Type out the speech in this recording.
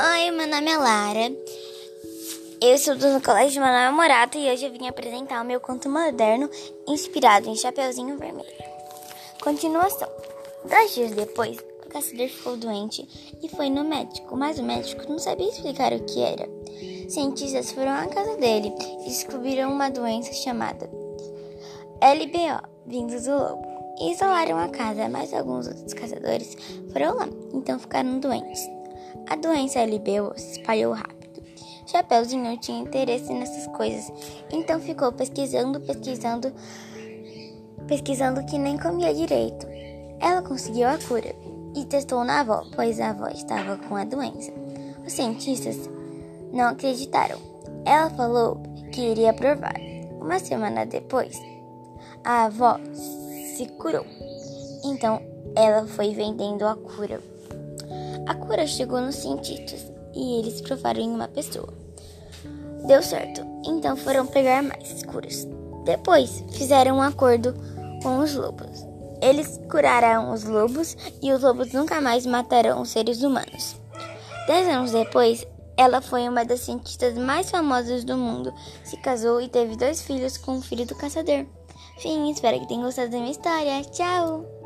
Oi, meu nome é Lara. Eu estudo no Colégio Manuel Morato e hoje eu vim apresentar o meu conto moderno inspirado em Chapeuzinho Vermelho. Continuação. Dois dias depois, o caçador ficou doente e foi no médico, mas o médico não sabia explicar o que era. Cientistas foram à casa dele e descobriram uma doença chamada LBO, vindo do lobo. E isolaram a casa, mas alguns outros caçadores foram lá, então ficaram doentes. A doença LBO se espalhou rápido. Chapeuzinho tinha interesse nessas coisas, então ficou pesquisando, pesquisando, pesquisando que nem comia direito. Ela conseguiu a cura e testou na avó, pois a avó estava com a doença. Os cientistas não acreditaram. Ela falou que iria provar. Uma semana depois, a avó se curou. Então ela foi vendendo a cura. A cura chegou nos cientistas e eles provaram em uma pessoa. Deu certo, então foram pegar mais curas. Depois fizeram um acordo com os lobos. Eles curaram os lobos e os lobos nunca mais matarão os seres humanos. Dez anos depois, ela foi uma das cientistas mais famosas do mundo, se casou e teve dois filhos com o filho do caçador. Fim, espero que tenham gostado da minha história. Tchau!